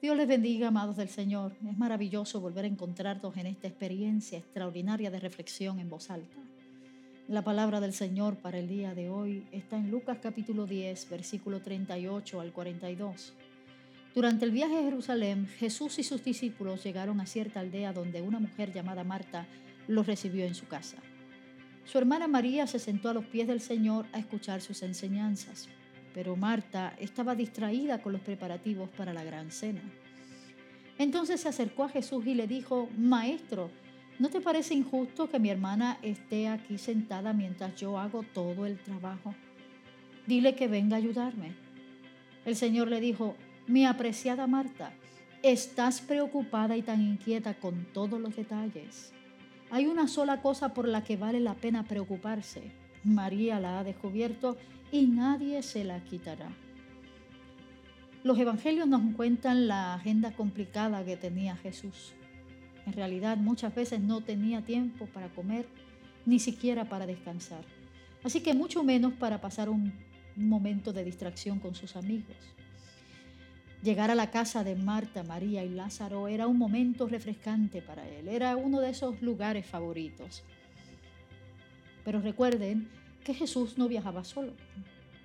Dios les bendiga, amados del Señor. Es maravilloso volver a encontrarnos en esta experiencia extraordinaria de reflexión en voz alta. La palabra del Señor para el día de hoy está en Lucas capítulo 10, versículo 38 al 42. Durante el viaje a Jerusalén, Jesús y sus discípulos llegaron a cierta aldea donde una mujer llamada Marta los recibió en su casa. Su hermana María se sentó a los pies del Señor a escuchar sus enseñanzas pero Marta estaba distraída con los preparativos para la gran cena. Entonces se acercó a Jesús y le dijo, Maestro, ¿no te parece injusto que mi hermana esté aquí sentada mientras yo hago todo el trabajo? Dile que venga a ayudarme. El Señor le dijo, mi apreciada Marta, estás preocupada y tan inquieta con todos los detalles. Hay una sola cosa por la que vale la pena preocuparse. María la ha descubierto y nadie se la quitará. Los evangelios nos cuentan la agenda complicada que tenía Jesús. En realidad muchas veces no tenía tiempo para comer, ni siquiera para descansar. Así que mucho menos para pasar un momento de distracción con sus amigos. Llegar a la casa de Marta, María y Lázaro era un momento refrescante para él, era uno de esos lugares favoritos. Pero recuerden que Jesús no viajaba solo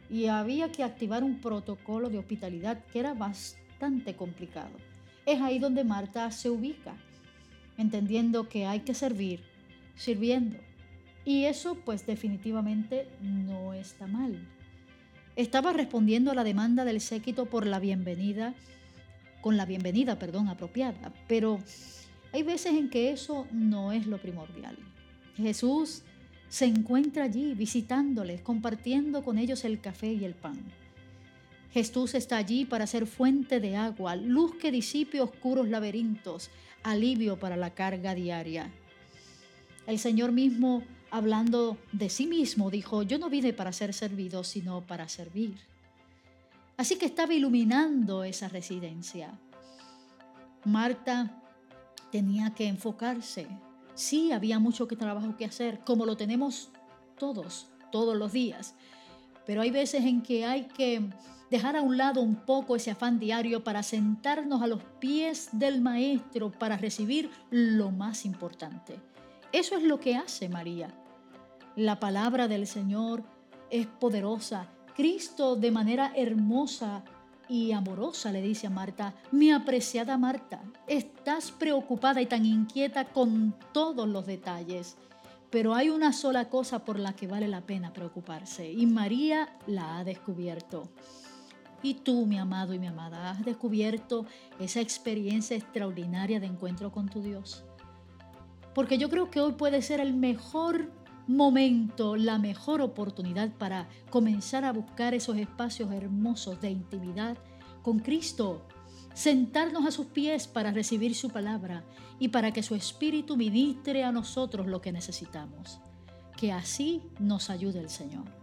y había que activar un protocolo de hospitalidad que era bastante complicado. Es ahí donde Marta se ubica, entendiendo que hay que servir, sirviendo. Y eso pues definitivamente no está mal. Estaba respondiendo a la demanda del séquito por la bienvenida, con la bienvenida, perdón, apropiada, pero hay veces en que eso no es lo primordial. Jesús se encuentra allí visitándoles, compartiendo con ellos el café y el pan. Jesús está allí para ser fuente de agua, luz que disipe oscuros laberintos, alivio para la carga diaria. El Señor mismo, hablando de sí mismo, dijo, yo no vine para ser servido, sino para servir. Así que estaba iluminando esa residencia. Marta tenía que enfocarse Sí, había mucho que trabajo que hacer, como lo tenemos todos, todos los días. Pero hay veces en que hay que dejar a un lado un poco ese afán diario para sentarnos a los pies del Maestro para recibir lo más importante. Eso es lo que hace María. La palabra del Señor es poderosa. Cristo de manera hermosa y amorosa le dice a Marta, mi apreciada Marta, estás preocupada y tan inquieta con todos los detalles, pero hay una sola cosa por la que vale la pena preocuparse y María la ha descubierto. Y tú, mi amado y mi amada, has descubierto esa experiencia extraordinaria de encuentro con tu Dios. Porque yo creo que hoy puede ser el mejor momento, la mejor oportunidad para comenzar a buscar esos espacios hermosos de intimidad con Cristo, sentarnos a sus pies para recibir su palabra y para que su Espíritu ministre a nosotros lo que necesitamos. Que así nos ayude el Señor.